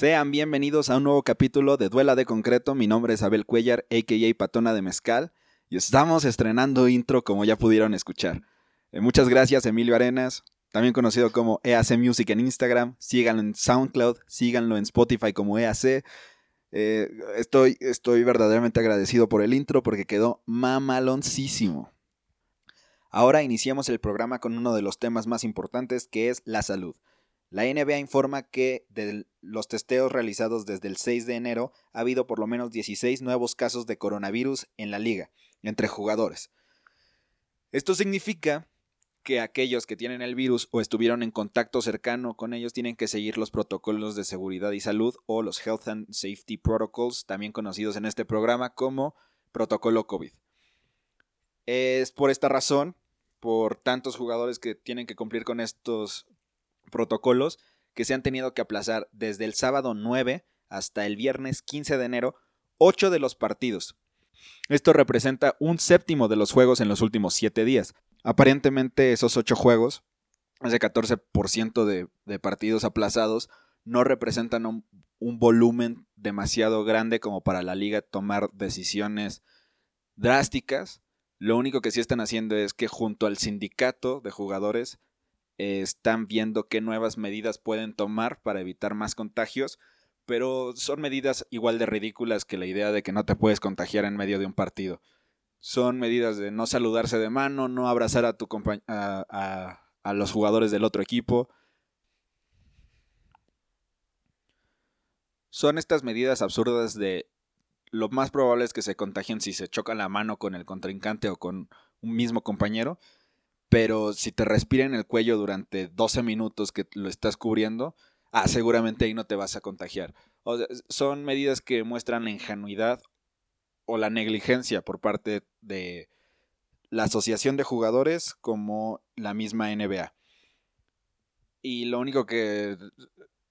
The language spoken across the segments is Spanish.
Sean bienvenidos a un nuevo capítulo de Duela de Concreto. Mi nombre es Abel Cuellar, a.k.a. Patona de Mezcal, y estamos estrenando intro como ya pudieron escuchar. Eh, muchas gracias, Emilio Arenas, también conocido como EAC Music en Instagram. Síganlo en SoundCloud, síganlo en Spotify como EAC. Eh, estoy, estoy verdaderamente agradecido por el intro porque quedó mamaloncísimo. Ahora iniciamos el programa con uno de los temas más importantes que es la salud. La NBA informa que de los testeos realizados desde el 6 de enero ha habido por lo menos 16 nuevos casos de coronavirus en la liga, entre jugadores. Esto significa que aquellos que tienen el virus o estuvieron en contacto cercano con ellos tienen que seguir los protocolos de seguridad y salud o los Health and Safety Protocols, también conocidos en este programa como protocolo COVID. Es por esta razón, por tantos jugadores que tienen que cumplir con estos protocolos, que se han tenido que aplazar desde el sábado 9 hasta el viernes 15 de enero, 8 de los partidos. Esto representa un séptimo de los juegos en los últimos 7 días. Aparentemente esos 8 juegos, ese 14% de, de, partidos aplazados, no representan un, un volumen demasiado grande como para la liga tomar decisiones drásticas. Lo único que sí están haciendo es que junto al sindicato de jugadores están viendo qué nuevas medidas pueden tomar para evitar más contagios, pero son medidas igual de ridículas que la idea de que no te puedes contagiar en medio de un partido. Son medidas de no saludarse de mano, no abrazar a, tu a, a los jugadores del otro equipo. Son estas medidas absurdas de lo más probable es que se contagien si se chocan la mano con el contrincante o con un mismo compañero pero si te respira en el cuello durante 12 minutos que lo estás cubriendo, ah, seguramente ahí no te vas a contagiar. son medidas que muestran la ingenuidad o la negligencia por parte de la asociación de jugadores como la misma NBA. Y lo único que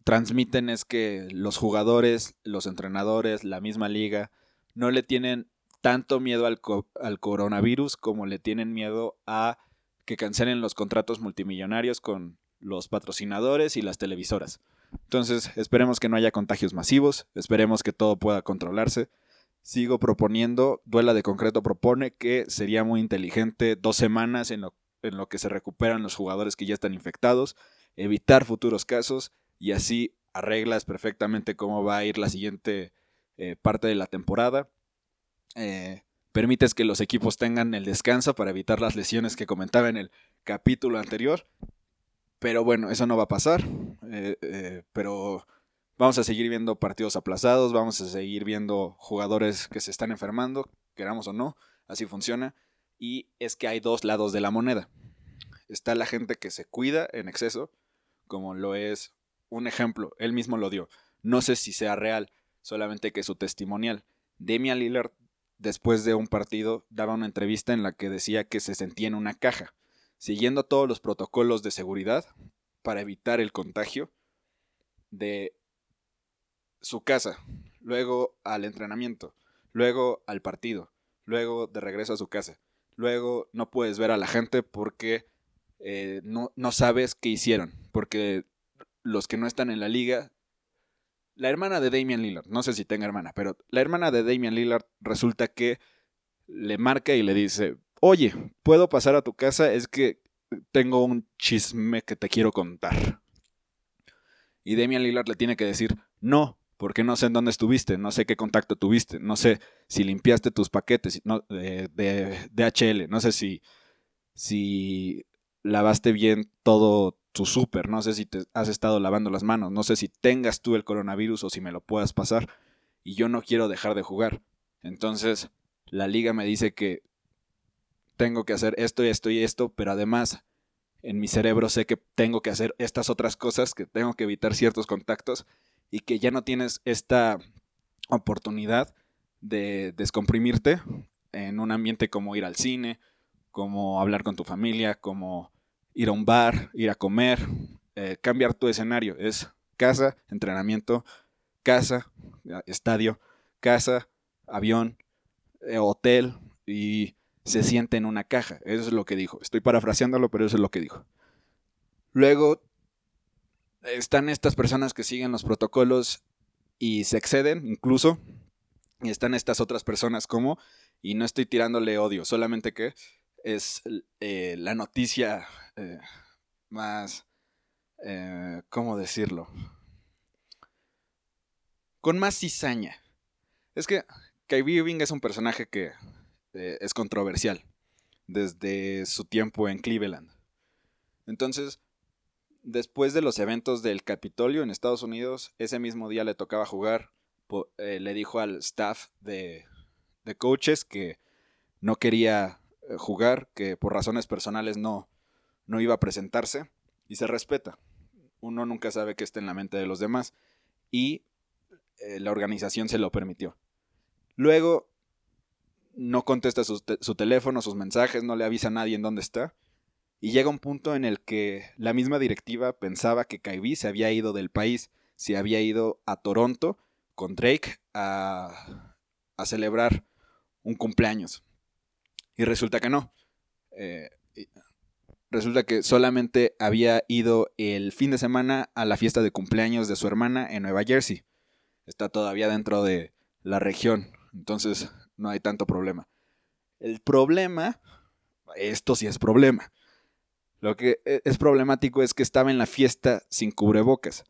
transmiten es que los jugadores, los entrenadores, la misma liga, no le tienen tanto miedo al, al coronavirus como le tienen miedo a que cancelen los contratos multimillonarios con los patrocinadores y las televisoras. Entonces, esperemos que no haya contagios masivos, esperemos que todo pueda controlarse. Sigo proponiendo, Duela de Concreto propone que sería muy inteligente dos semanas en lo, en lo que se recuperan los jugadores que ya están infectados, evitar futuros casos y así arreglas perfectamente cómo va a ir la siguiente eh, parte de la temporada. Eh, permites que los equipos tengan el descanso para evitar las lesiones que comentaba en el capítulo anterior. Pero bueno, eso no va a pasar. Eh, eh, pero vamos a seguir viendo partidos aplazados, vamos a seguir viendo jugadores que se están enfermando, queramos o no, así funciona. Y es que hay dos lados de la moneda. Está la gente que se cuida en exceso, como lo es un ejemplo, él mismo lo dio. No sé si sea real, solamente que su testimonial. Demian Lillard después de un partido, daba una entrevista en la que decía que se sentía en una caja, siguiendo todos los protocolos de seguridad para evitar el contagio de su casa, luego al entrenamiento, luego al partido, luego de regreso a su casa. Luego no puedes ver a la gente porque eh, no, no sabes qué hicieron, porque los que no están en la liga la hermana de Damian Lillard, no sé si tenga hermana, pero la hermana de Damian Lillard resulta que le marca y le dice, oye, ¿puedo pasar a tu casa? Es que tengo un chisme que te quiero contar. Y Damian Lillard le tiene que decir, no, porque no sé en dónde estuviste, no sé qué contacto tuviste, no sé si limpiaste tus paquetes de, de, DHL, no sé si, si lavaste bien todo tu no sé si te has estado lavando las manos, no sé si tengas tú el coronavirus o si me lo puedas pasar y yo no quiero dejar de jugar. Entonces, la liga me dice que tengo que hacer esto y esto y esto, pero además en mi cerebro sé que tengo que hacer estas otras cosas, que tengo que evitar ciertos contactos y que ya no tienes esta oportunidad de descomprimirte en un ambiente como ir al cine, como hablar con tu familia, como ir a un bar, ir a comer, eh, cambiar tu escenario. Es casa, entrenamiento, casa, estadio, casa, avión, eh, hotel y se siente en una caja. Eso es lo que dijo. Estoy parafraseándolo, pero eso es lo que dijo. Luego están estas personas que siguen los protocolos y se exceden incluso. Y están estas otras personas como, y no estoy tirándole odio, solamente que es eh, la noticia eh, más, eh, ¿cómo decirlo? Con más cizaña. Es que Kyrie Irving es un personaje que es controversial desde su tiempo en Cleveland. Entonces, después de los eventos del Capitolio en Estados Unidos, ese mismo día le tocaba jugar. Le dijo al staff de, de, coaches que no quería jugar, que por razones personales no, no iba a presentarse. Y se respeta. Uno nunca sabe qué está en la mente de los demás. Y eh, la organización se lo permitió. Luego no contesta su, teléfono, sus mensajes, no le avisa a nadie en dónde está. Y llega un punto en el que la misma directiva pensaba que Kyrie se había ido del país, se había ido a Toronto con Drake a, a celebrar un cumpleaños. Y resulta que no. Eh, resulta que solamente había ido el fin de semana a la fiesta de cumpleaños de su hermana en Nueva Jersey. Está todavía dentro de la región, entonces no hay tanto problema. El problema, esto sí es problema, lo que e, es problemático es que estaba en la fiesta sin cubrebocas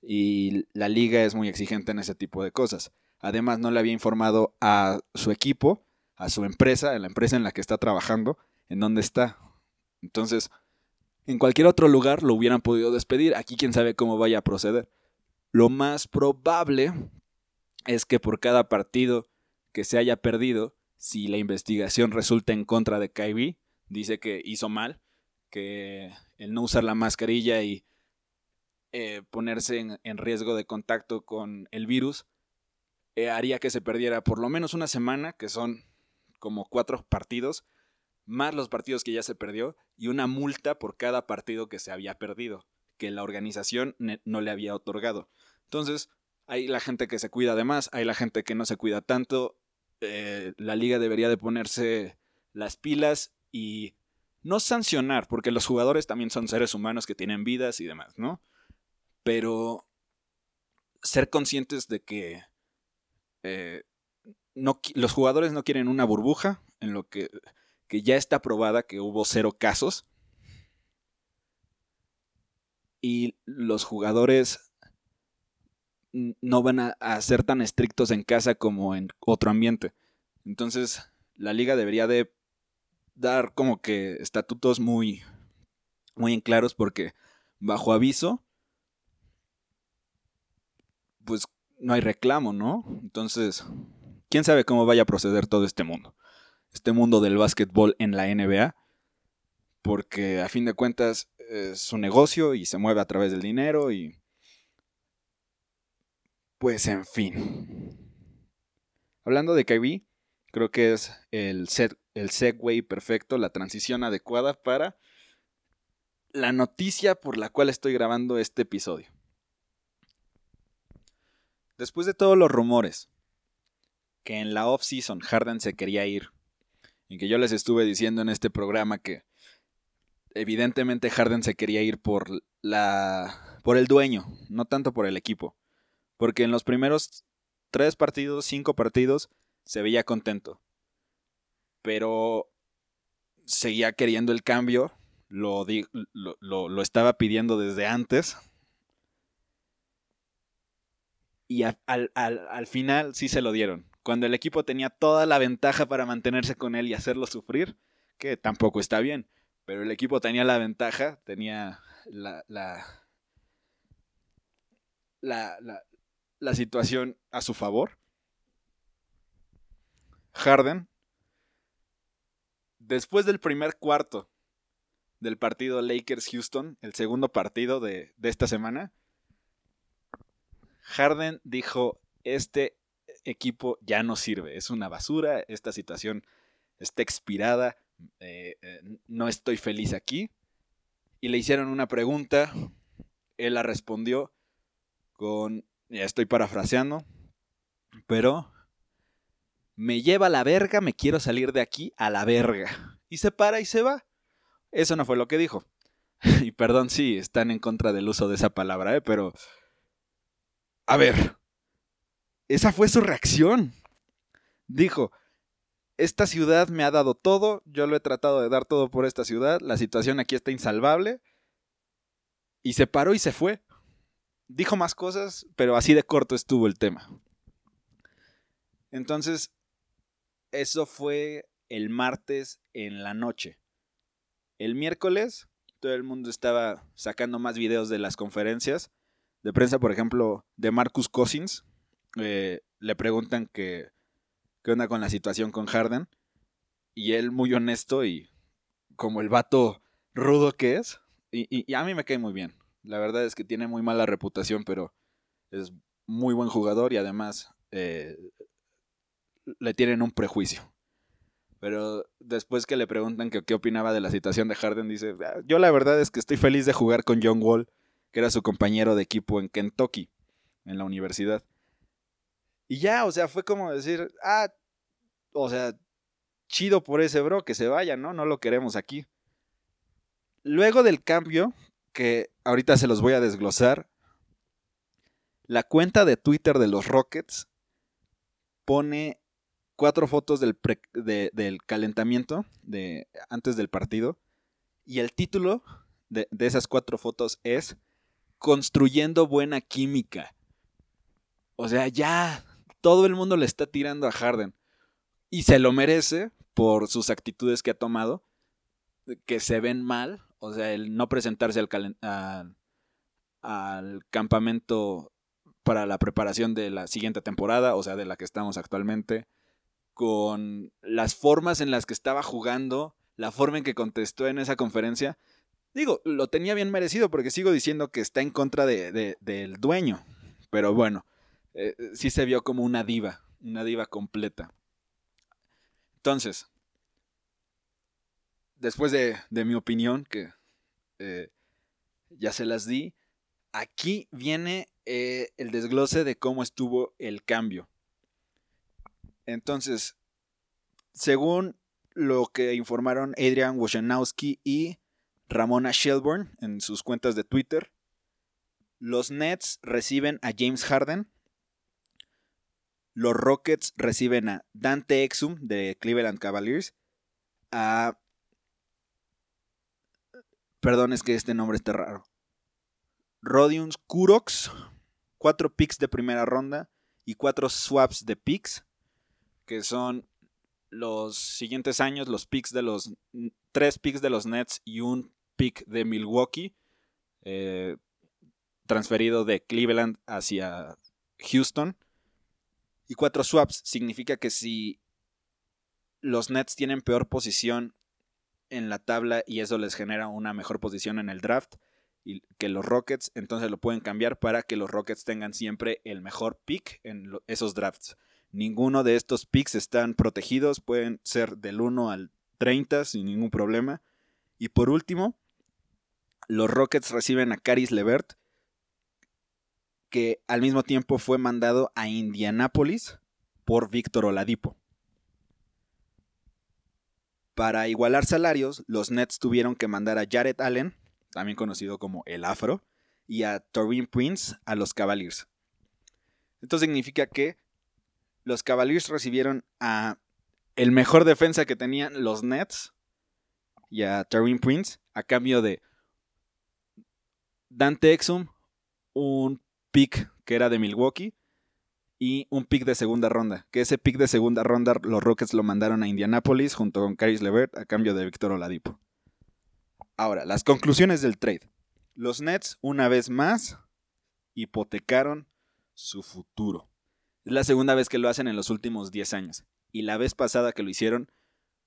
y la liga es muy exigente en ese tipo de cosas. Además, no le había informado a su equipo, a su empresa, a la empresa en la que está trabajando, en dónde está. Entonces, en cualquier otro lugar lo hubieran podido despedir. Aquí quién sabe cómo vaya a proceder. Lo más probable es que por cada partido que se haya perdido, si la investigación resulta en contra de Kyrie, dice que hizo mal, que el no usar la mascarilla y eh, ponerse en, riesgo de contacto con el virus eh, haría que se perdiera por lo menos una semana, que son como cuatro partidos, más los partidos que ya se perdió, y una multa por cada partido que se había perdido, que la organización no le había otorgado. Entonces, hay la gente que se cuida de más, hay la gente que no se cuida tanto. Eh, la liga debería de ponerse las pilas y no sancionar, porque los jugadores también son seres humanos que tienen vidas y demás, ¿no? Pero ser conscientes de que eh, los jugadores no quieren una burbuja en lo que, que ya está probada que hubo cero casos. Y los jugadores no van a, a, ser tan estrictos en casa como en otro ambiente. Entonces, la liga debería de dar como que estatutos muy, muy en claros porque bajo aviso, pues no hay reclamo, ¿no? Entonces, ¿quién sabe cómo vaya a proceder todo este mundo? Este mundo del básquetbol en la NBA, porque a fin de cuentas es un negocio y se mueve a través del dinero y... Pues en fin. Hablando de Kyrie, creo que es el set el segue perfecto, la transición adecuada para la noticia por la cual estoy grabando este episodio. Después de todos los rumores que en la off-season Harden se quería ir, y que yo les estuve diciendo en este programa que evidentemente Harden se quería ir por la por el dueño, no tanto por el equipo, porque en los primeros tres partidos, cinco partidos se veía contento pero seguía queriendo el cambio, lo, lo, estaba pidiendo desde antes. Y al, al, final sí se lo dieron. Cuando el equipo tenía toda la ventaja para mantenerse con él y hacerlo sufrir, que tampoco está bien, pero el equipo tenía la ventaja, tenía la, la, la, situación a su favor. Harden después del primer cuarto del partido Lakers-Houston, el segundo partido de, esta semana, Harden dijo, este equipo ya no sirve, es una basura, esta situación está expirada, eh, eh, no estoy feliz aquí. Y le hicieron una pregunta, él la respondió con, ya estoy parafraseando, pero me lleva a la verga, me quiero salir de aquí a la verga. Y se para y se va. Eso no fue lo que dijo. y perdón si están en contra del uso de esa palabra, ¿eh? pero... A ver, esa fue su reacción. Dijo, esta ciudad me ha dado todo, yo lo he tratado de dar todo por esta ciudad, la situación aquí está insalvable. Y se paró y se fue. Dijo más cosas, pero así de corto estuvo el tema. Entonces, eso fue el martes en la noche. El miércoles, todo el mundo estaba sacando más videos de las conferencias de prensa, por ejemplo, de Marcus Cousins. Eh, le preguntan que, qué onda con la situación con Harden. Y él, muy honesto y como el vato rudo que es, y, a mí me cae muy bien. La verdad es que tiene muy mala reputación, pero es muy buen jugador y además eh, le tienen un prejuicio. Pero después que le preguntan qué opinaba de la situación de Harden, dice, ah, yo la verdad es que estoy feliz de jugar con John Wall, que era su compañero de equipo en Kentucky, en la universidad. Y ya, o sea, fue como decir, ah, o sea, chido por ese bro, que se vaya, ¿no? No lo queremos aquí. Luego del cambio, que ahorita se los voy a desglosar, la cuenta de Twitter de los Rockets pone cuatro fotos del, del calentamiento de, antes del partido. Y el título de, de esas cuatro fotos es Construyendo buena química. O sea, ya todo el mundo le está tirando a Harden. Y se lo merece por sus actitudes que ha tomado, que se ven mal. O sea, el no presentarse al, campamento para la preparación de la siguiente temporada, o sea, de la que estamos actualmente con las formas en las que estaba jugando, la forma en que contestó en esa conferencia. Digo, lo tenía bien merecido porque sigo diciendo que está en contra de, del dueño. Pero bueno, eh, sí se vio como una diva, una diva completa. Entonces, después de, mi opinión, que eh, ya se las di, aquí viene eh, el desglose de cómo estuvo el cambio. Entonces, según lo que informaron Adrian Wojnarowski y Ramona Shelburne en sus cuentas de Twitter, los Nets reciben a James Harden, los Rockets reciben a Dante Exum de Cleveland Cavaliers, a... Perdón, es que este nombre está raro. Rodions Kurox, cuatro picks de primera ronda y cuatro swaps de picks que son los siguientes años, los picks de los tres picks de los Nets y un pick de Milwaukee, eh, transferido de Cleveland hacia Houston. Y cuatro swaps significa que si los Nets tienen peor posición en la tabla y eso les genera una mejor posición en el draft y que los Rockets, entonces lo pueden cambiar para que los Rockets tengan siempre el mejor pick en esos drafts. Ninguno de estos picks están protegidos, pueden ser del 1 al 30 sin ningún problema. Y por último, los Rockets reciben a Caris Levert, que al mismo tiempo fue mandado a Indianápolis por Víctor Oladipo. Para igualar salarios, los Nets tuvieron que mandar a Jared Allen, también conocido como el Afro, y a Torin Prince a los Cavaliers. Esto significa que los Cavaliers recibieron a el mejor defensa que tenían los Nets y a Tarim Prince a cambio de Dante Exum, un pick que era de Milwaukee y un pick de segunda ronda. Que ese pick de segunda ronda los Rockets lo mandaron a Indianapolis junto con Caris Levert a cambio de Víctor Oladipo. Ahora, las conclusiones del trade. Los Nets, una vez más, hipotecaron su futuro. Es la segunda vez que lo hacen en los últimos 10 años. Y la vez pasada que lo hicieron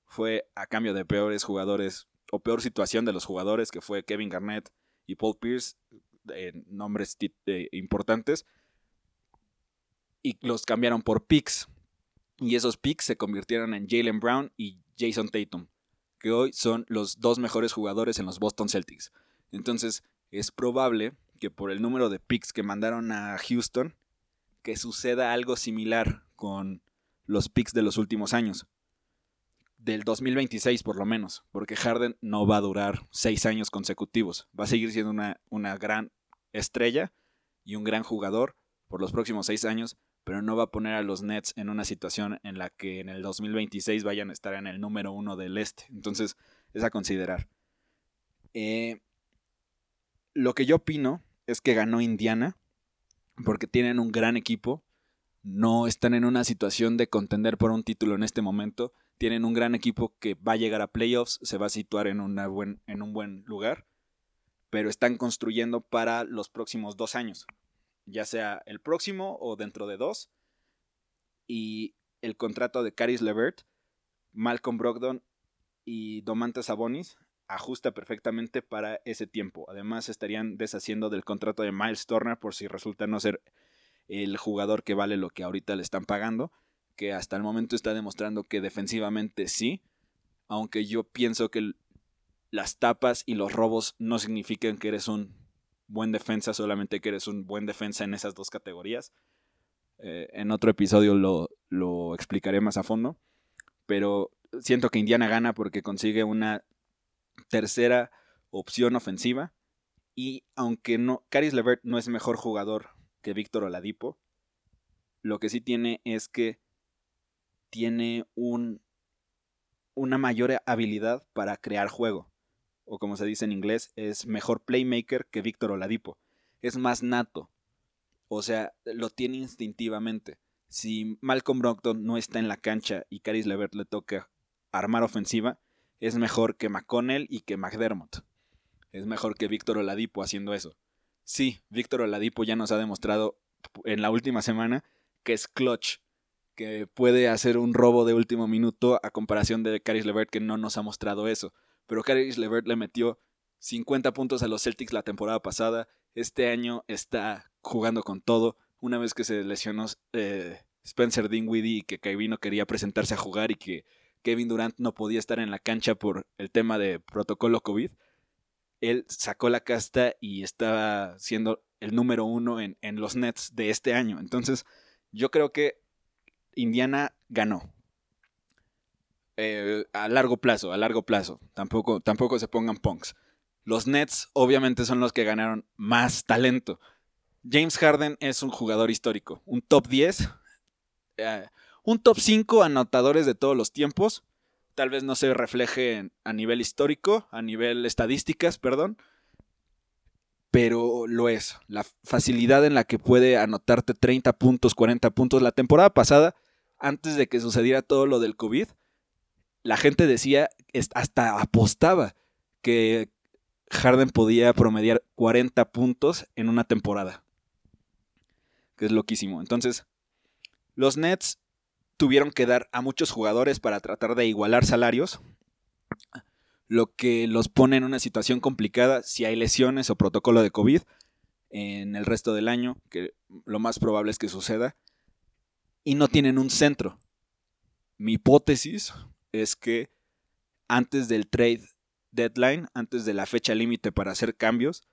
fue a cambio de peores jugadores o peor situación de los jugadores, que fue Kevin Garnett y Paul Pierce, nombres importantes. Y los cambiaron por picks. Y esos picks se convirtieron en Jalen Brown y Jason Tatum, que hoy son los dos mejores jugadores en los Boston Celtics. Entonces, es probable que por el número de picks que mandaron a Houston, que suceda algo similar con los picks de los últimos años. Del 2026 por lo menos, porque Harden no va a durar seis años consecutivos. Va a seguir siendo una, una gran estrella y un gran jugador por los próximos seis años, pero no va a poner a los Nets en una situación en la que en el 2026 vayan a estar en el número uno del este. Entonces, es a considerar. Eh, lo que yo opino es que ganó Indiana porque tienen un gran equipo. No están en una situación de contender por un título en este momento. Tienen un gran equipo que va a llegar a playoffs, se va a situar en, un buen lugar, pero están construyendo para los próximos dos años, ya sea el próximo o dentro de dos. Y el contrato de Caris Levert, Malcolm Brogdon y Domantas Sabonis ajusta perfectamente para ese tiempo. Además, estarían deshaciendo del contrato de Miles Turner por si resulta no ser el jugador que vale lo que ahorita le están pagando, que hasta el momento está demostrando que defensivamente sí, aunque yo pienso que las tapas y los robos no significan que eres un buen defensa, solamente que eres un buen defensa en esas dos categorías. Eh, en otro episodio lo, lo explicaré más a fondo, pero siento que Indiana gana porque consigue una tercera opción ofensiva. Y aunque no, Caris Levert no es mejor jugador que Víctor Oladipo, lo que sí tiene es que tiene un, una mayor habilidad para crear juego. O como se dice en inglés, es mejor playmaker que Víctor Oladipo. Es más nato. O sea, lo tiene instintivamente. Si Malcolm Brogdon no está en la cancha y Caris Levert le toca armar ofensiva, es mejor que McConnell y que McDermott. Es mejor que Víctor Oladipo haciendo eso. Sí, Víctor Oladipo ya nos ha demostrado en la última semana que es clutch, que puede hacer un robo de último minuto a comparación de Caris Levert que no nos ha mostrado eso. Pero Caris Levert le metió 50 puntos a los Celtics la temporada pasada. Este año está jugando con todo. Una vez que se lesionó eh, Spencer Dinwiddie y que Kevin no quería presentarse a jugar y que Kevin Durant no podía estar en la cancha por el tema de protocolo COVID, él sacó la casta y estaba siendo el número uno en, los Nets de este año. Entonces, yo creo que Indiana ganó. Eh, a largo plazo, a largo plazo. Tampoco, tampoco se pongan punks. Los Nets obviamente son los que ganaron más talento. James Harden es un jugador histórico, un top 10 un top 5 anotadores de todos los tiempos. Tal vez no se refleje a nivel histórico, a nivel estadísticas, perdón. Pero lo es. La facilidad en la que puede anotarte 30 puntos, 40 puntos. La temporada pasada, antes de que sucediera todo lo del COVID, la gente decía, hasta apostaba que Harden podía promediar 40 puntos en una temporada. Que es loquísimo. Entonces, los Nets tuvieron que dar a muchos jugadores para tratar de igualar salarios, lo que los pone en una situación complicada si hay lesiones o protocolo de COVID en el resto del año, que lo más probable es que suceda, y no tienen un centro. Mi hipótesis es que antes del trade deadline, antes de la fecha límite para hacer cambios,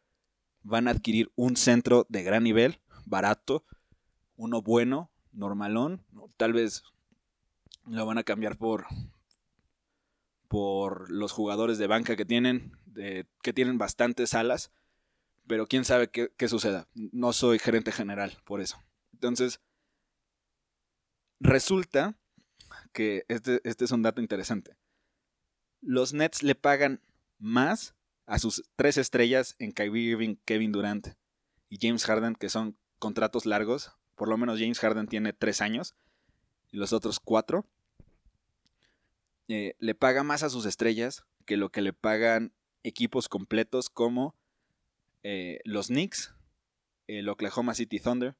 van a adquirir un centro de gran nivel, barato, uno bueno, normalón, tal vez lo van a cambiar por por los jugadores de banca que tienen, que tienen bastantes alas, pero quién sabe qué, suceda. No soy gerente general por eso. Entonces, resulta que este, este es un dato interesante. Los Nets le pagan más a sus tres estrellas en Kyrie Irving, Kevin Durant y James Harden, que son contratos largos. Por lo menos James Harden tiene tres años y los otros cuatro. Eh, le paga más a sus estrellas que lo que le pagan equipos completos como eh, los Knicks, el Oklahoma City Thunder,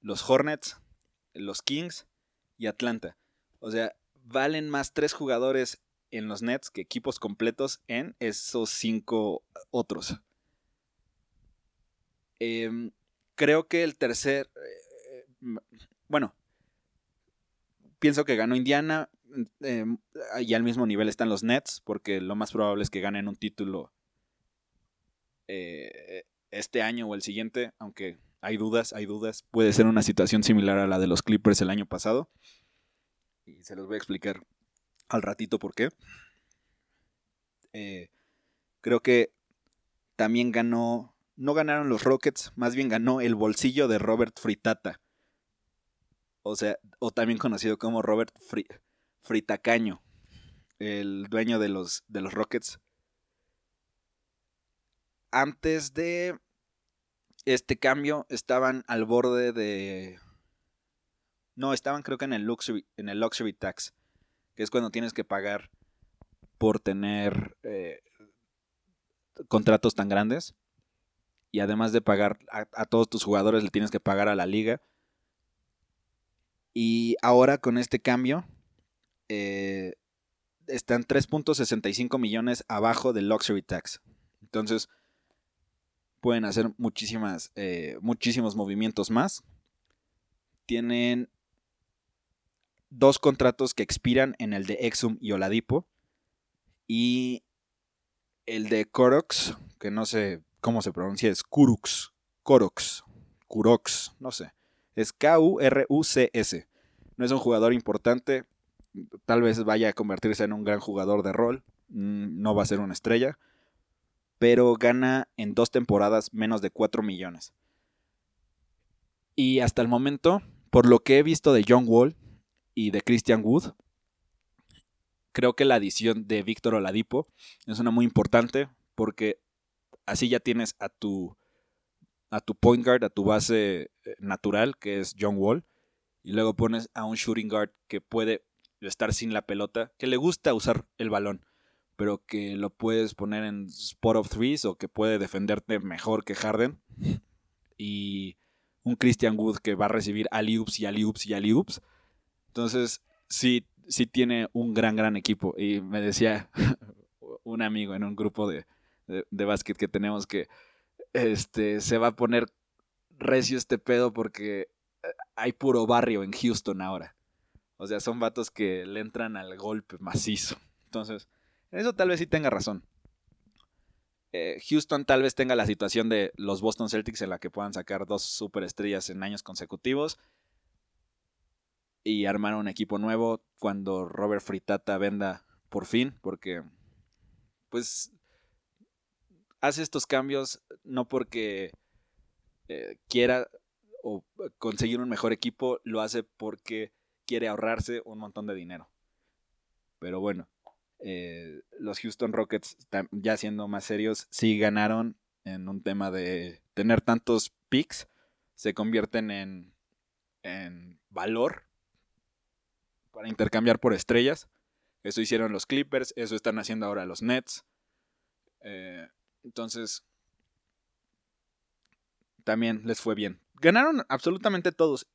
los Hornets, los Kings y Atlanta. O sea, valen más tres jugadores en los Nets que equipos completos en esos cinco otros. Em, creo que el tercer... Eh, bueno, pienso que ganó Indiana. Em, y al mismo nivel están los Nets, porque lo más probable es que ganen un título eh, este año o el siguiente, aunque hay dudas, hay dudas. Puede ser una situación similar a la de los Clippers el año pasado. Y se los voy a explicar al ratito por qué. Eh, creo que también ganó, no ganaron los Rockets, más bien ganó el bolsillo de Robert Fritata. o sea, o también conocido como Robert Fritacaño, el dueño de los, de los Rockets. Antes de este cambio estaban al borde de... No, estaban creo que en el luxury, en el luxury tax, que es cuando tienes que pagar por tener eh, contratos tan grandes. Y además de pagar a, todos tus jugadores, le tienes que pagar a la liga. Y ahora con este cambio, eh, están 3.65 millones abajo del luxury tax. Entonces, pueden hacer muchísimas, eh, muchísimos movimientos más. Tienen dos contratos que expiran en el de Exum y Oladipo. Y el de Korox, que no sé cómo se pronuncia, es Kurux. Korox. Kurox, no sé. Es K-U-R-U-C-S. No es un jugador importante. Tal vez vaya a convertirse en un gran jugador de rol. Mm, no va a ser una estrella pero gana en dos temporadas menos de 4 millones. Y hasta el momento, por lo que he visto de John Wall y de Christian Wood, creo que la adición de Víctor Oladipo es una muy importante porque así ya tienes a tu a tu point guard, a tu base eh, natural, que es John Wall, y luego pones a un shooting guard que puede estar sin la pelota, que le gusta usar el balón, pero que lo puedes poner en spot of threes o que puede defenderte mejor que Harden. Y un Christian Wood que va a recibir alley-oops y alley-oops y alley-oops. Entonces, sí, sí tiene un gran, gran equipo. Y me decía un amigo en un grupo de, de, básquet que tenemos que este, se va a poner recio este pedo porque eh, hay puro barrio en Houston ahora. O sea, son vatos que le entran al golpe macizo. Entonces, eso tal vez sí tenga razón. Eh, Houston tal vez tenga la situación de los Boston Celtics en la que puedan sacar dos superestrellas en años consecutivos y armar un equipo nuevo cuando Robert Fritata venda por fin, porque pues hace estos cambios no porque eh, quiera o conseguir un mejor equipo, lo hace porque quiere ahorrarse un montón de dinero. Pero bueno, eh, los Houston Rockets, ya siendo más serios, sí ganaron en un tema de tener tantos picks, se convierten en, en valor para intercambiar por estrellas. Eso hicieron los Clippers, eso están haciendo ahora los Nets. Eh, entonces, también les fue bien. Ganaron absolutamente todos.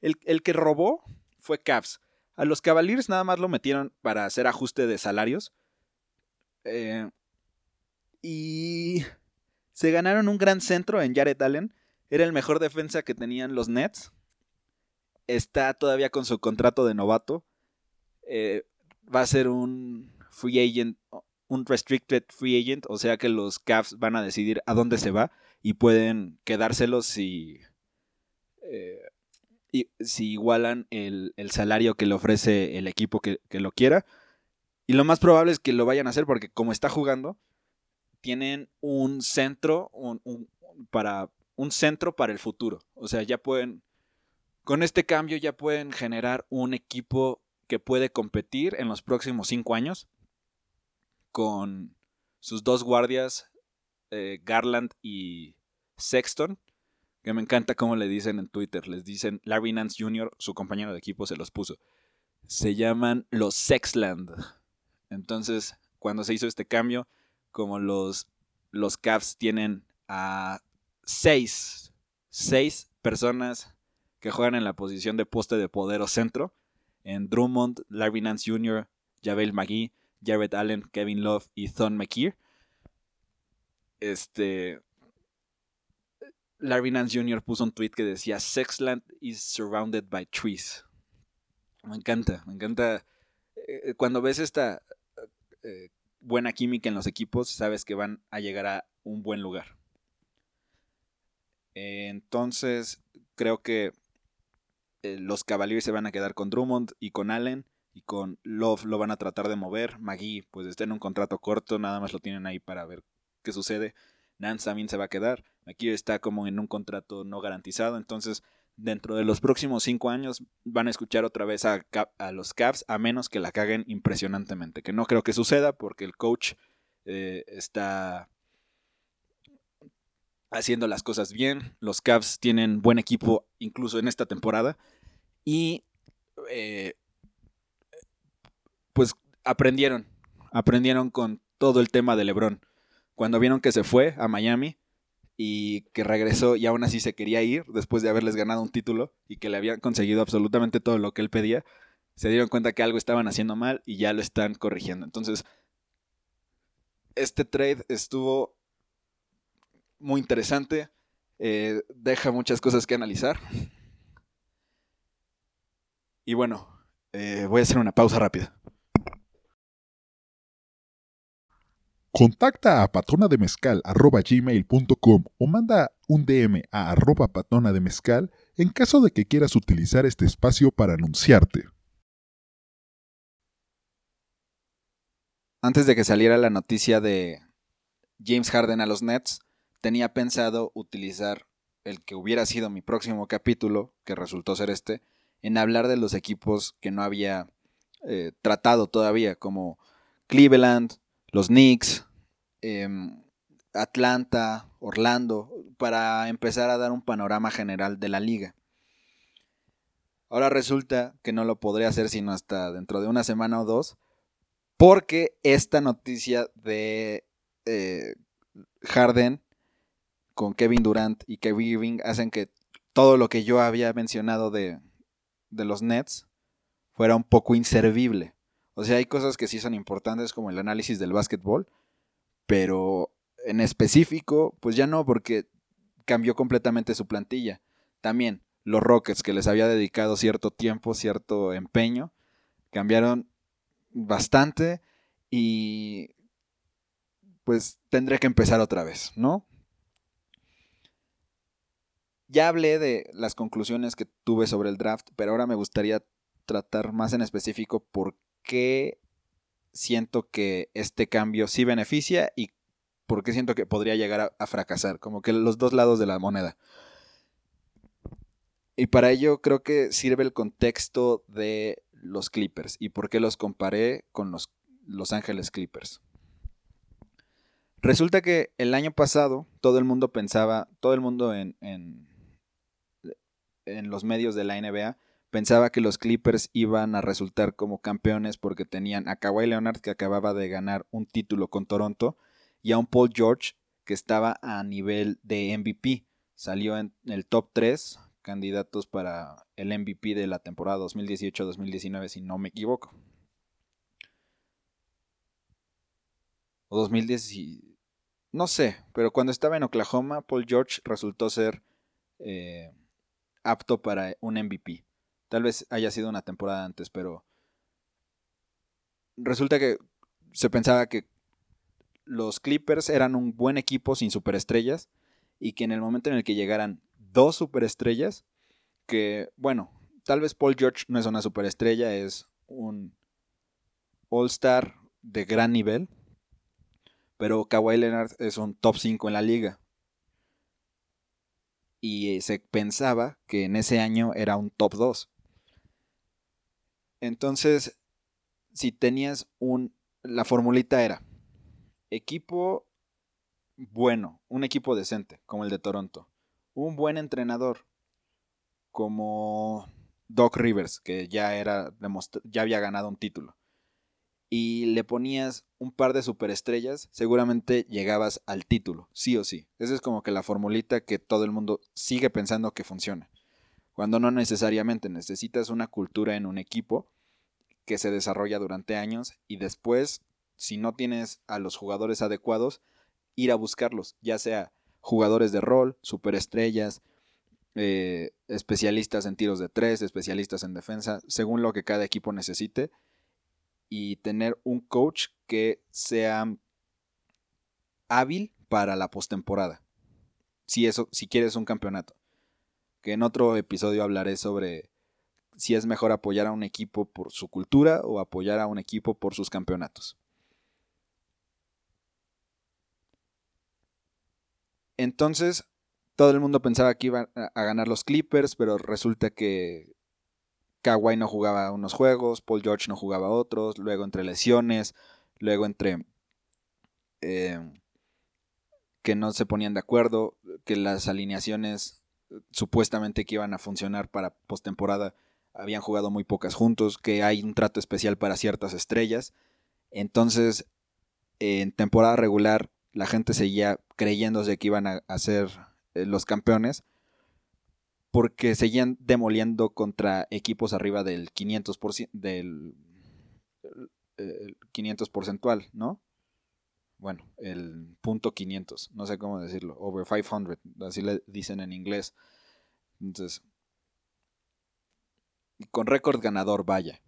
El, el que robó fue Cavs. A los Cavaliers nada más lo metieron para hacer ajuste de salarios. Eh, y se ganaron un gran centro en Jared Allen. Era el mejor defensa que tenían los Nets. Está todavía con su contrato de novato. Eh, va a ser un free agent, un restricted free agent, o sea que los Cavs van a decidir a dónde se va y pueden quedárselos si eh, si igualan el, salario que le ofrece el equipo que, lo quiera. Y lo más probable es que lo vayan a hacer porque como está jugando, tienen un centro para, un centro para el futuro. O sea, ya pueden, con este cambio ya pueden generar un equipo que puede competir en los próximos cinco años con sus dos guardias, eh, Garland y Sexton, que me encanta cómo le dicen en Twitter. Les dicen Larry Nance Jr., su compañero de equipo, se los puso. Se llaman los Sexland. Entonces, cuando se hizo este cambio, como los, los Cavs tienen a seis, seis personas que juegan en la posición de poste de poder o centro, en Drummond, Larry Nance Jr., Javel McGee, Jared Allen, Kevin Love y Thon McKeer. Este, Larry Nance Jr. puso un tweet que decía Sexland is surrounded by trees. Me encanta, me encanta. Eh, cuando ves esta eh, buena química en los equipos, sabes que van a llegar a un buen lugar. entonces, creo que eh, los Cavaliers se van a quedar con Drummond y con Allen. Y con Love lo van a tratar de mover. Magui, pues está en un contrato corto, nada más lo tienen ahí para ver qué sucede. Nance también se va a quedar. Aquí está como en un contrato no garantizado. Entonces, dentro de los próximos cinco años van a escuchar otra vez a, los Cavs, a menos que la caguen impresionantemente, que no creo que suceda porque el coach eh, está haciendo las cosas bien, los Cavs tienen buen equipo incluso en esta temporada y eh, pues aprendieron, aprendieron con todo el tema de Lebron. Cuando vieron que se fue a Miami, y que regresó y aún así se quería ir después de haberles ganado un título y que le habían conseguido absolutamente todo lo que él pedía, se dieron cuenta que algo estaban haciendo mal y ya lo están corrigiendo. Entonces, este trade estuvo muy interesante, eh, deja muchas cosas que analizar. Y bueno, eh, voy a hacer una pausa rápida. Contacta a patronademezcal.com o manda un DM a arroba patrona de mezcal en caso de que quieras utilizar este espacio para anunciarte. Antes de que saliera la noticia de James Harden a los Nets, tenía pensado utilizar el que hubiera sido mi próximo capítulo, que resultó ser este, en hablar de los equipos que no había eh, tratado todavía, como Cleveland, los Knicks, Em, Atlanta, Orlando, para empezar a dar un panorama general de la liga. Ahora resulta que no lo podré hacer sino hasta dentro de una semana o dos, porque esta noticia de eh, Harden con Kevin Durant y Kevin Irving hacen que todo lo que yo había mencionado de, de los Nets fuera un poco inservible. O sea, hay cosas que sí son importantes como el análisis del básquetbol, pero en específico, pues ya no, porque cambió completamente su plantilla. También los Rockets, que les había dedicado cierto tiempo, cierto empeño, cambiaron bastante y pues tendré que empezar otra vez, ¿no? Ya hablé de las conclusiones que tuve sobre el draft, pero ahora me gustaría tratar más en específico por qué siento que este cambio sí beneficia y porque siento que podría llegar a, fracasar, como que los dos lados de la moneda. Y para ello creo que sirve el contexto de los Clippers y por qué los comparé con los Los Ángeles Clippers. Resulta que el año pasado todo el mundo pensaba, todo el mundo en, en, en los medios de la NBA pensaba que los Clippers iban a resultar como campeones porque tenían a Kawhi Leonard que acababa de ganar un título con Toronto y a un Paul George que estaba a nivel de MVP. Salió en el top 3 candidatos para el MVP de la temporada 2018-2019 si no me equivoco. O 2010 no sé, pero cuando estaba en Oklahoma, Paul George resultó ser eh, apto para un MVP. Tal vez haya sido una temporada antes, pero resulta que se pensaba que los Clippers eran un buen equipo sin superestrellas y que en el momento en el que llegaran dos superestrellas, que bueno, tal vez Paul George no es una superestrella, es un All-Star de gran nivel, pero Kawhi Leonard es un top 5 en la liga y se pensaba que en ese año era un top 2. Entonces, si tenías un... La formulita era equipo bueno, un equipo decente, como el de Toronto. Un buen entrenador, como Doc Rivers, que ya, era, ya había ganado un título. Y le ponías un par de superestrellas, seguramente llegabas al título, sí o sí. Esa es como que la formulita que todo el mundo sigue pensando que funciona cuando no necesariamente necesitas una cultura en un equipo que se desarrolla durante años y después, si no tienes a los jugadores adecuados, ir a buscarlos, ya sea jugadores de rol, superestrellas, eh, especialistas en tiros de tres, especialistas en defensa, según lo que cada equipo necesite, y tener un coach que sea hábil para la postemporada. Si eso, si quieres un campeonato que en otro episodio hablaré sobre si es mejor apoyar a un equipo por su cultura o apoyar a un equipo por sus campeonatos. Entonces, todo el mundo pensaba que iban a ganar los Clippers, pero resulta que Kawhi no jugaba unos juegos, Paul George no jugaba otros, luego entre lesiones, luego entre eh, que no se ponían de acuerdo, que las alineaciones supuestamente que iban a funcionar para postemporada habían jugado muy pocas juntos, que hay un trato especial para ciertas estrellas. Entonces, en temporada regular, la gente seguía creyéndose que iban a, ser eh, los campeones porque seguían demoliendo contra equipos arriba del 500%, del 500 porcentual, ¿no? Bueno, el punto 500, no sé cómo decirlo, over 500, así le dicen en inglés. Entonces, con récord ganador, vaya.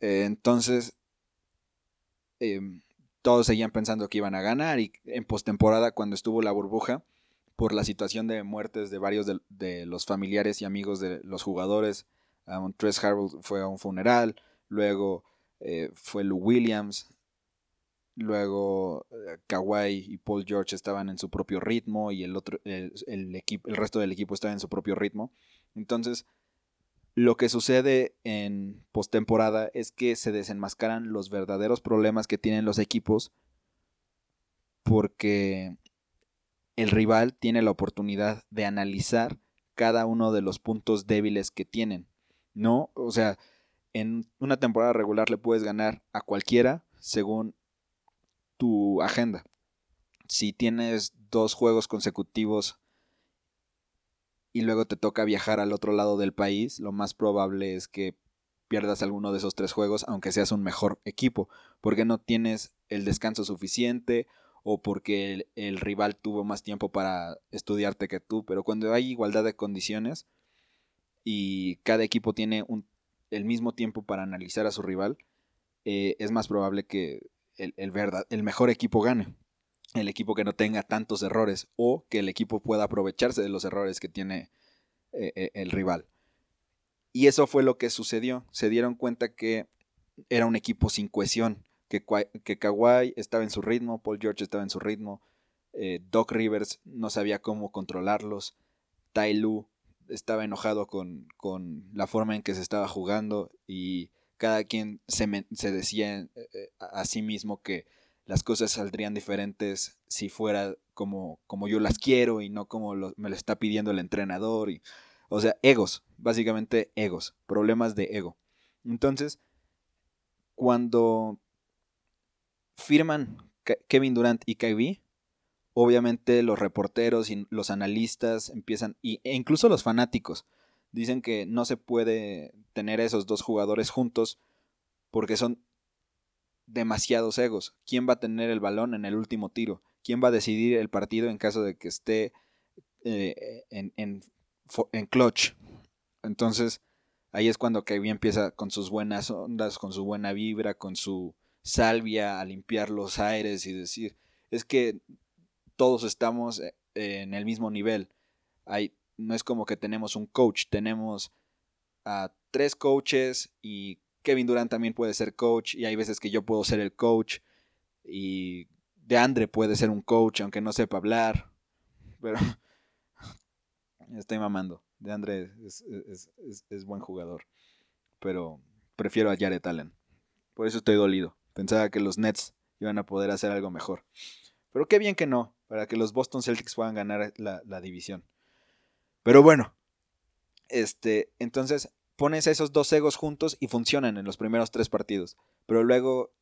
Eh, entonces, em, todos seguían pensando que iban a ganar y en postemporada, cuando estuvo la burbuja, por la situación de muertes de varios de, los familiares y amigos de los jugadores. Um, Harold fue a un funeral, luego eh, fue Lou Williams, luego eh, Kawhi y Paul George estaban en su propio ritmo y el, otro, el, equipo, el resto del equipo estaba en su propio ritmo. Entonces, lo que sucede en postemporada es que se desenmascaran los verdaderos problemas que tienen los equipos porque el rival tiene la oportunidad de analizar cada uno de los puntos débiles que tienen. No, o sea, en una temporada regular le puedes ganar a cualquiera según tu agenda. Si tienes dos juegos consecutivos y luego te toca viajar al otro lado del país, lo más probable es que pierdas alguno de esos tres juegos, aunque seas un mejor equipo, porque no tienes el descanso suficiente o porque el, rival tuvo más tiempo para estudiarte que tú, pero cuando hay igualdad de condiciones y cada equipo tiene el mismo tiempo para analizar a su rival, eh, es más probable que el, verdad, el mejor equipo gane. El equipo que no tenga tantos errores o que el equipo pueda aprovecharse de los errores que tiene eh, eh, el rival. Y eso fue lo que sucedió. Se dieron cuenta que era un equipo sin cohesión que, Kawhi estaba en su ritmo, Paul George estaba en su ritmo, eh, Doc Rivers no sabía cómo controlarlos, Tai Lu estaba enojado con, la forma en que se estaba jugando y cada quien se, decía eh, eh, a sí mismo que las cosas saldrían diferentes si fuera como, como yo las quiero y no como me lo está pidiendo el entrenador. Y, o sea, egos, básicamente egos, problemas de ego. Entonces, cuando firman Kevin Durant y Kyrie, obviamente los reporteros y los analistas empiezan, e incluso los fanáticos, dicen que no se puede tener esos dos jugadores juntos porque son demasiados egos. ¿Quién va a tener el balón en el último tiro? ¿Quién va a decidir el partido en caso de que esté eh, en, en, en, clutch? Entonces, ahí es cuando Kyrie empieza con sus buenas ondas, con su buena vibra, con su salvia a limpiar los aires y decir, es que todos estamos eh, en el mismo nivel. Hay, no es como que tenemos un coach, tenemos a tres coaches y Kevin Durant también puede ser coach y hay veces que yo puedo ser el coach y de Andre puede ser un coach aunque no sepa hablar. Pero estoy mamando. De Andre es, es, buen jugador. Pero prefiero a Jared Allen. Por eso estoy dolido. Pensaba que los Nets iban a poder hacer algo mejor. Pero qué bien que no, para que los Boston Celtics puedan ganar la, división. Pero bueno, este, entonces pones esos dos egos juntos y funcionan en los primeros tres partidos. Pero luego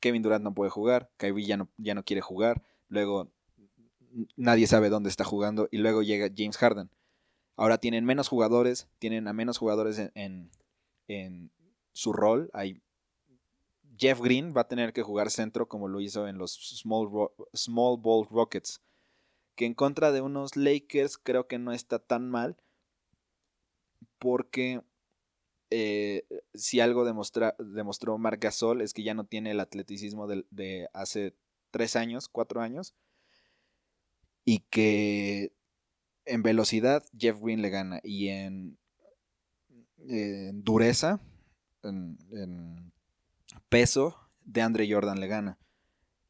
Kevin Durant no puede jugar, Kyrie ya no, ya no quiere jugar, luego nadie sabe dónde está jugando y luego llega James Harden. Ahora tienen menos jugadores, tienen a menos jugadores en, en, su rol, Jeff Green va a tener que jugar centro como lo hizo en los Small, small Ball Rockets. Que en contra de unos Lakers creo que no está tan mal. Porque eh, si algo demostró Marc Gasol es que ya no tiene el atleticismo de, hace tres años, cuatro años. Y que en velocidad Jeff Green le gana. Y en, dureza, en peso, de Andre Jordan le gana.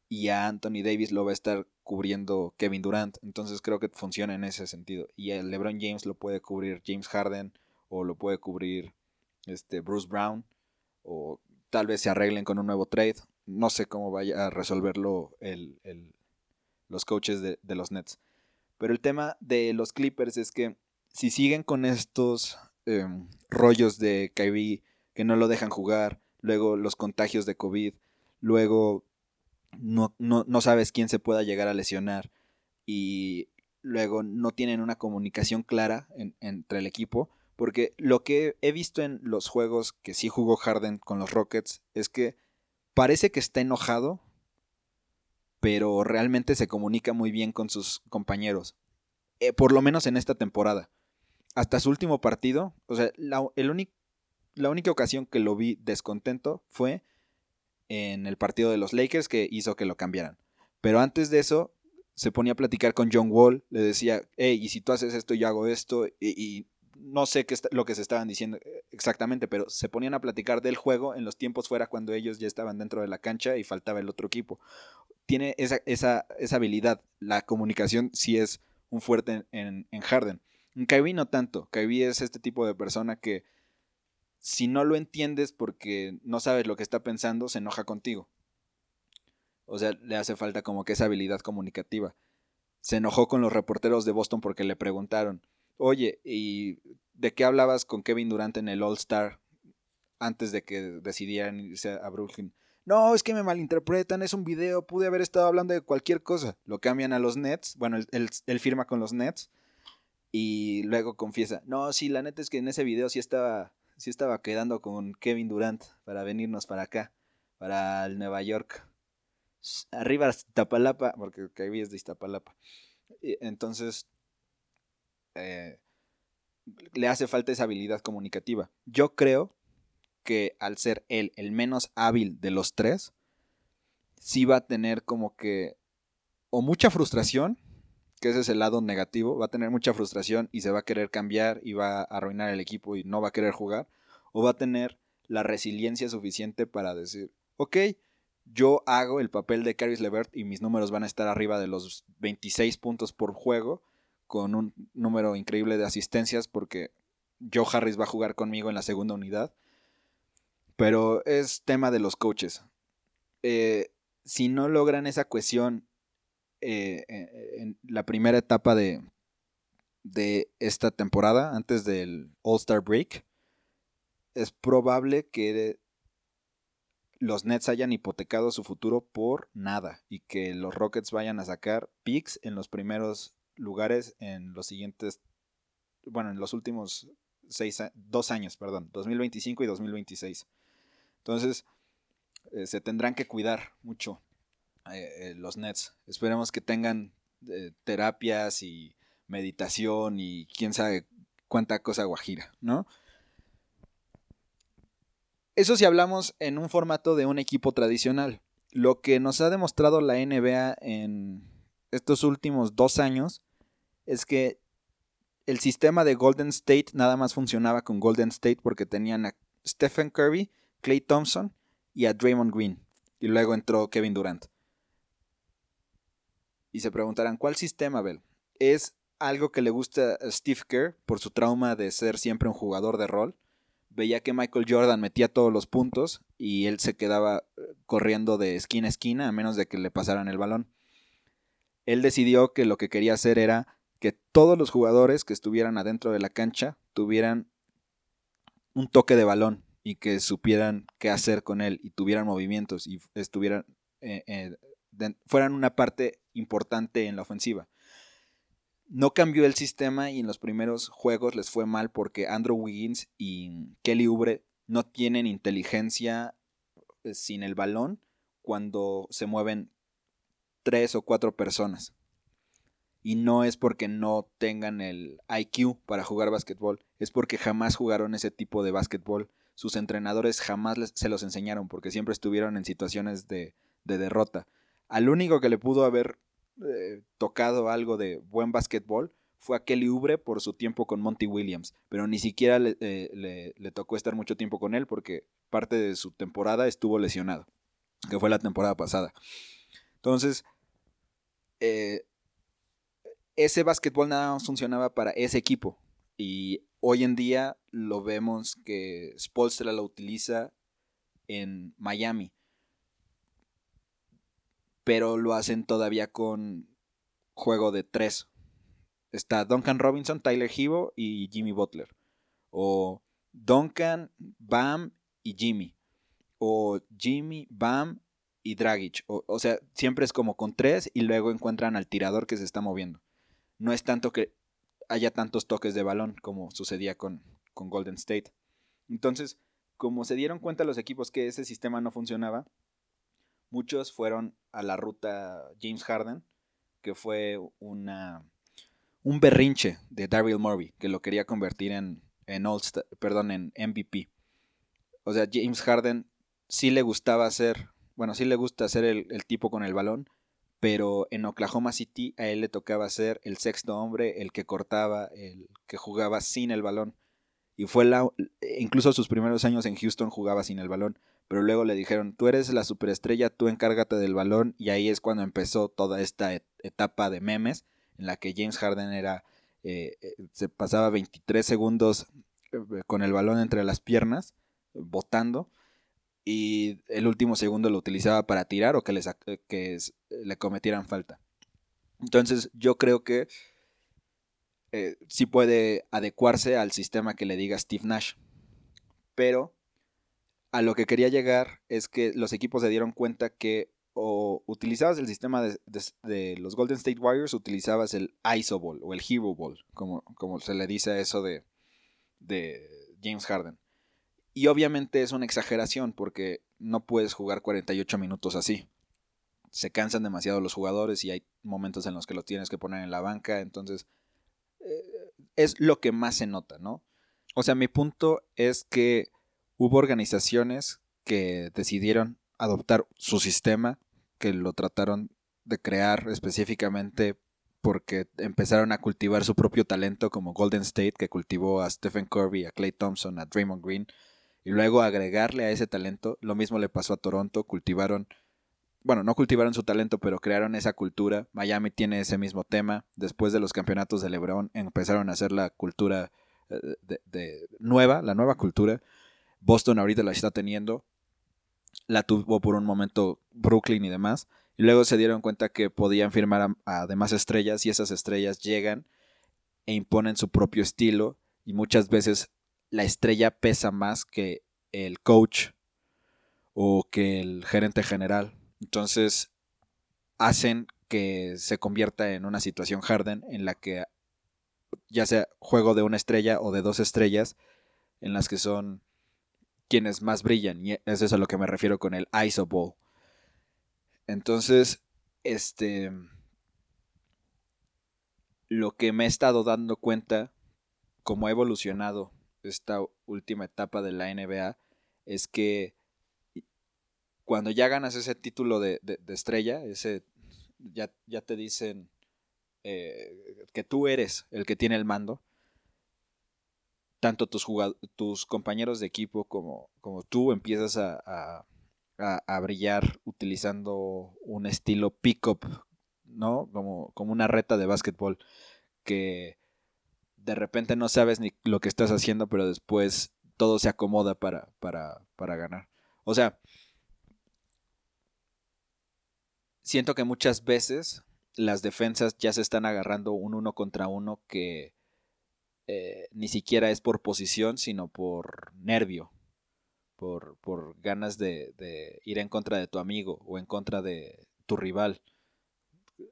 Y a Anthony Davis lo va a estar cubriendo Kevin Durant. Entonces creo que funciona en ese sentido. Y el LeBron James lo puede cubrir James Harden o lo puede cubrir este, Bruce Brown o tal vez se arreglen con un nuevo trade. No sé cómo vaya a resolverlo el, los coaches de, los Nets. Pero el tema de los Clippers es que si siguen con estos em, rollos de Kyrie que no lo dejan jugar, luego los contagios de COVID, luego no, no, sabes quién se pueda llegar a lesionar y luego no tienen una comunicación clara entre el equipo, porque lo que he visto en los juegos que sí jugó Harden con los Rockets es que parece que está enojado, pero realmente se comunica muy bien con sus compañeros. Eh, por lo menos en esta temporada. Hasta su último partido, o sea, la, el la única ocasión que lo vi descontento fue en el partido de los Lakers que hizo que lo cambiaran. Pero antes de eso, se ponía a platicar con John Wall, le decía, hey, y si tú haces esto, yo hago esto, y no sé qué lo que se estaban diciendo exactamente, pero se ponían a platicar del juego en los tiempos fuera cuando ellos ya estaban dentro de la cancha y faltaba el otro equipo. Tiene esa, esa, esa habilidad. La comunicación sí es un fuerte en, en, Harden. En Kyrie no tanto. Kyrie es este tipo de persona que si no lo entiendes porque no sabes lo que está pensando, se enoja contigo. O sea, le hace falta como que esa habilidad comunicativa. Se enojó con los reporteros de Boston porque le preguntaron, Oye, ¿y de qué hablabas con Kevin Durant en el All Star antes de que decidieran irse a Brooklyn? No, es que me malinterpretan, es un video, pude haber estado hablando de cualquier cosa. Lo cambian a los Nets, bueno, él, firma con los Nets y luego confiesa, no, sí, la neta es que en ese video sí estaba, sí estaba quedando con Kevin Durant para venirnos para acá, para el Nueva York. Arriba Iztapalapa, porque Kevin es de Iztapalapa. Entonces, eh, le hace falta esa habilidad comunicativa. Yo creo que al ser él el menos hábil de los tres, sí va a tener como que o mucha frustración, que ese es el lado negativo, va a tener mucha frustración y se va a querer cambiar y va a arruinar el equipo y no va a querer jugar, o va a tener la resiliencia suficiente para decir, ok, yo hago el papel de Caris Levert y mis números van a estar arriba de los 26 puntos por juego, con un número increíble de asistencias porque Joe Harris va a jugar conmigo en la segunda unidad. Pero es tema de los coaches. Eh, si no logran esa cohesión eh, eh, en la primera etapa de, de esta temporada, antes del All-Star Break, es probable que los Nets hayan hipotecado su futuro por nada y que los Rockets vayan a sacar picks en los primeros lugares en los siguientes, bueno, en los últimos seis, dos años, perdón, 2025 y 2026. Entonces, eh, se tendrán que cuidar mucho eh, eh, los Nets. Esperemos que tengan terapias y meditación y quién sabe cuánta cosa guajira, ¿no? Eso si hablamos en un formato de un equipo tradicional. Lo que nos ha demostrado la NBA en estos últimos dos años es que el sistema de Golden State nada más funcionaba con Golden State porque tenían a Stephen Curry, Clay Thompson y a Draymond Green. Y luego entró Kevin Durant. Y se preguntarán, ¿cuál sistema, Bell? Es algo que le gusta a Steve Kerr por su trauma de ser siempre un jugador de rol. Veía que Michael Jordan metía todos los puntos y él se quedaba eh, corriendo de esquina a esquina a menos de que le pasaran el balón. Él decidió que lo que quería hacer era que todos los jugadores que estuvieran adentro de la cancha tuvieran un toque de balón y que supieran qué hacer con él y tuvieran movimientos y estuvieran eh, eh, fueran una parte importante en la ofensiva. No cambió el sistema y en los primeros juegos les fue mal porque Andrew Wiggins y Kelly Oubre no tienen inteligencia eh, sin el balón cuando se mueven tres o cuatro personas y no es porque no tengan el IQ para jugar básquetbol, es porque jamás jugaron ese tipo de básquetbol. Sus entrenadores jamás se los enseñaron porque siempre estuvieron en situaciones de, derrota. Al único que le pudo haber eh, tocado algo de buen básquetbol fue a Kelly Ubre por su tiempo con Monty Williams, pero ni siquiera eh, le, tocó estar mucho tiempo con él porque parte de su temporada estuvo lesionado, que fue la temporada pasada. Entonces, eh, ese básquetbol nada más funcionaba para ese equipo. Y hoy en día lo vemos que Spolstra lo utiliza en Miami. Pero lo hacen todavía con juego de tres. Está Duncan Robinson, Tyler Hivo y Jimmy Butler. O Duncan, Bam y Jimmy. O Jimmy, Bam y Dragic. O, o, sea, siempre es como con tres y luego encuentran al tirador que se está moviendo. No es tanto que haya tantos toques de balón como sucedía con, con Golden State. Entonces, como se dieron cuenta los equipos que ese sistema no funcionaba, muchos fueron a la ruta James Harden, que fue una, un berrinche de Daryl Morey, que lo quería convertir en, en, perdón, en MVP. O sea, James Harden sí le gustaba hacer, bueno, sí le gusta ser el, el tipo con el balón, pero en Oklahoma City a él le tocaba ser el sexto hombre, el que cortaba, el que jugaba sin el balón. Y fue la, incluso sus primeros años en Houston jugaba sin el balón, pero luego le dijeron, tú eres la superestrella, tú encárgate del balón, y ahí es cuando empezó toda esta etapa de memes, en la que James Harden era, eh, eh, se pasaba 23 segundos eh, con el balón entre las piernas, botando, y el último segundo lo utilizaba para tirar o que, que le cometieran falta. Entonces yo creo que eh, sí puede adecuarse al sistema que le diga Steve Nash. Pero a lo que quería llegar es que los equipos se dieron cuenta que o utilizabas el sistema de, los Golden State Warriors, utilizabas el ISO Ball o el Hero Ball, como, como se le dice a eso de, de James Harden. Y obviamente es una exageración porque no puedes jugar 48 minutos así. Se cansan demasiado los jugadores y hay momentos en los que los tienes que poner en la banca, entonces es lo que más se nota, ¿no? O sea, mi punto es que hubo organizaciones que decidieron adoptar su sistema, que lo trataron de crear específicamente porque empezaron a cultivar su propio talento como Golden State, que cultivó a Stephen Curry, a Clay Thompson, a Draymond Green, y luego agregarle a ese talento. Lo mismo le pasó a Toronto, cultivaron, bueno, no cultivaron su talento, pero crearon esa cultura. Miami tiene ese mismo tema. Después de los campeonatos de LeBron empezaron a hacer la cultura eh, nueva, la nueva cultura. Boston ahorita la está teniendo. La tuvo por un momento Brooklyn y demás. Y luego se dieron cuenta que podían firmar a, a demás estrellas y esas estrellas llegan e imponen su propio estilo y muchas veces la estrella pesa más que el coach o que el gerente general. Entonces hacen que se convierta en una situación Harden en la que ya sea juego de una estrella o de dos estrellas en las que son quienes más brillan y eso es a lo que me refiero con el ISO Ball. Entonces, este lo que me he estado dando cuenta como ha evolucionado esta última etapa de la NBA es que cuando ya ganas ese título de, estrella, ese ya, ya te dicen eh, que tú eres el que tiene el mando, tanto tus, tus compañeros de equipo como, como tú empiezas a, a, brillar utilizando un estilo pick-up, ¿no? Como, como una reta de básquetbol que de repente no sabes ni lo que estás haciendo, pero después todo se acomoda para, para, ganar. O sea, siento que muchas veces las defensas ya se están agarrando un uno contra uno que eh, ni siquiera es por posición, sino por nervio, por, por ganas de, ir en contra de tu amigo o en contra de tu rival.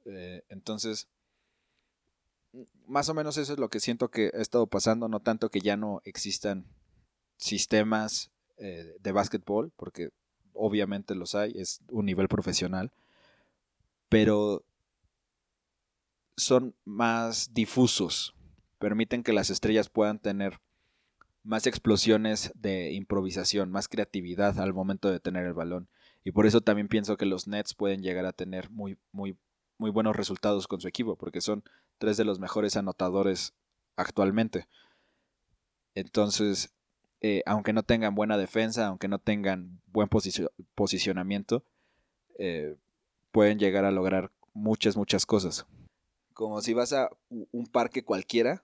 Eh, entonces, más o menos eso es lo que siento que ha estado pasando, no tanto que ya no existan sistemas eh, de básquetbol, porque obviamente los hay, es un nivel profesional, pero son más difusos, permiten que las estrellas puedan tener más explosiones de improvisación, más creatividad al momento de tener el balón. Y por eso también pienso que los Nets pueden llegar a tener muy, muy, muy buenos resultados con su equipo, porque son tres de los mejores anotadores actualmente. Entonces, eh, aunque no tengan buena defensa, aunque no tengan buen posicionamiento, eh, pueden llegar a lograr muchas, muchas cosas. Como si vas a un parque cualquiera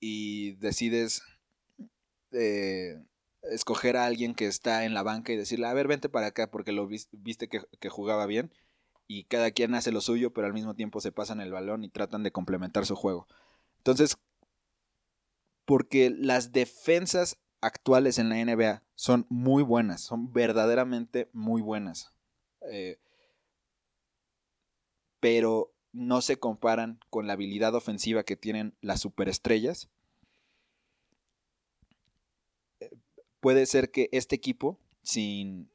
y decides eh, escoger a alguien que está en la banca y decirle, a ver, vente para acá porque lo viste que, que, jugaba bien. Y cada quien hace lo suyo, pero al mismo tiempo se pasan el balón y tratan de complementar su juego. Entonces, porque las defensas actuales en la NBA son muy buenas, son verdaderamente muy buenas. Eh, pero no se comparan con la habilidad ofensiva que tienen las superestrellas. Eh, puede ser que este equipo, sin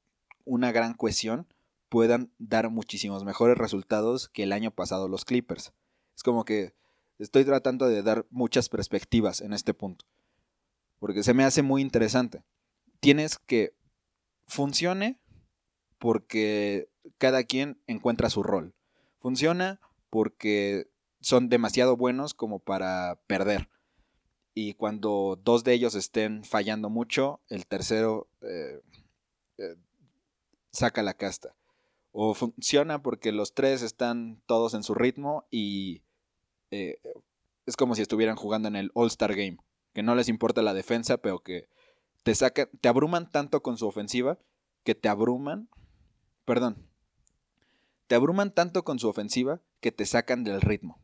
una gran cohesión, puedan dar muchísimos mejores resultados que el año pasado los Clippers. Es como que estoy tratando de dar muchas perspectivas en este punto porque se me hace muy interesante. Tienes que funcione porque cada quien encuentra su rol. Funciona porque son demasiado buenos como para perder. Y cuando dos de ellos estén fallando mucho, el tercero eh, eh, saca la casta. O funciona porque los tres están todos en su ritmo y eh, es como si estuvieran jugando en el All-Star Game que no les importa la defensa, pero que te sacan, te abruman tanto con su ofensiva que te abruman, perdón, te abruman tanto con su ofensiva que te sacan del ritmo.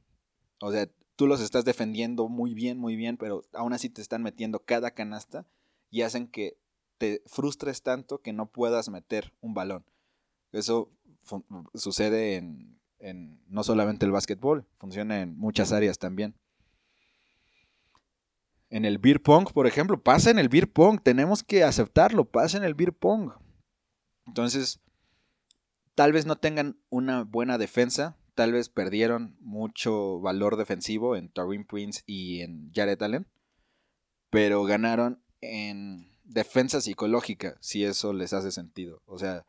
O sea, tú los estás defendiendo muy bien, muy bien, pero aún así te están metiendo cada canasta y hacen que te frustres tanto que no puedas meter un balón. Eso sucede en, en no solamente el básquetbol, funciona en muchas áreas también en el beer pong, por ejemplo, pasa en el beer pong, tenemos que aceptarlo, pasa en el beer pong. Entonces, tal vez no tengan una buena defensa, tal vez perdieron mucho valor defensivo en Tarim Prince y en Jared Allen, pero ganaron en defensa psicológica, si eso les hace sentido. O sea,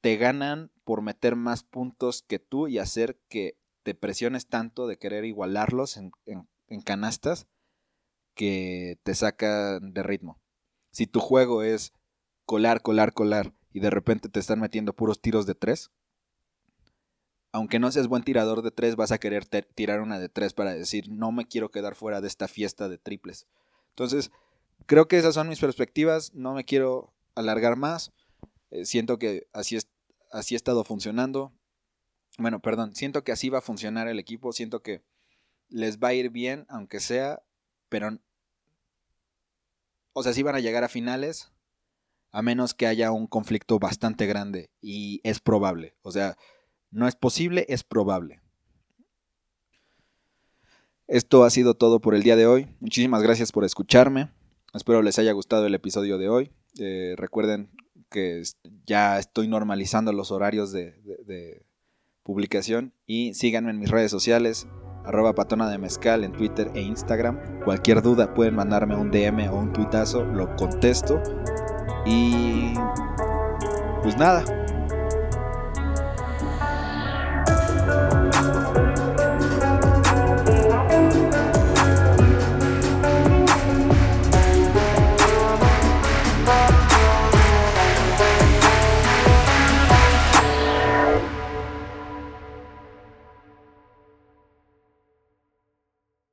te ganan por meter más puntos que tú y hacer que te presiones tanto de querer igualarlos en, en en canastas que te sacan de ritmo. Si tu juego es colar, colar, colar y de repente te están metiendo puros tiros de tres, aunque no seas buen tirador de tres, vas a querer tirar una de tres para decir, no me quiero quedar fuera de esta fiesta de triples. Entonces, creo que esas son mis perspectivas, no me quiero alargar más, eh, siento que así, es, así ha estado funcionando. Bueno, perdón, siento que así va a funcionar el equipo, siento que les va a ir bien, aunque sea, pero... O sea, sí van a llegar a finales, a menos que haya un conflicto bastante grande, y es probable. O sea, no es posible, es probable. Esto ha sido todo por el día de hoy. Muchísimas gracias por escucharme. Espero les haya gustado el episodio de hoy. Eh, recuerden que ya estoy normalizando los horarios de, de publicación y síganme en mis redes sociales arroba patona de mezcal en Twitter e Instagram. Cualquier duda pueden mandarme un DM o un tuitazo, lo contesto. Y pues nada.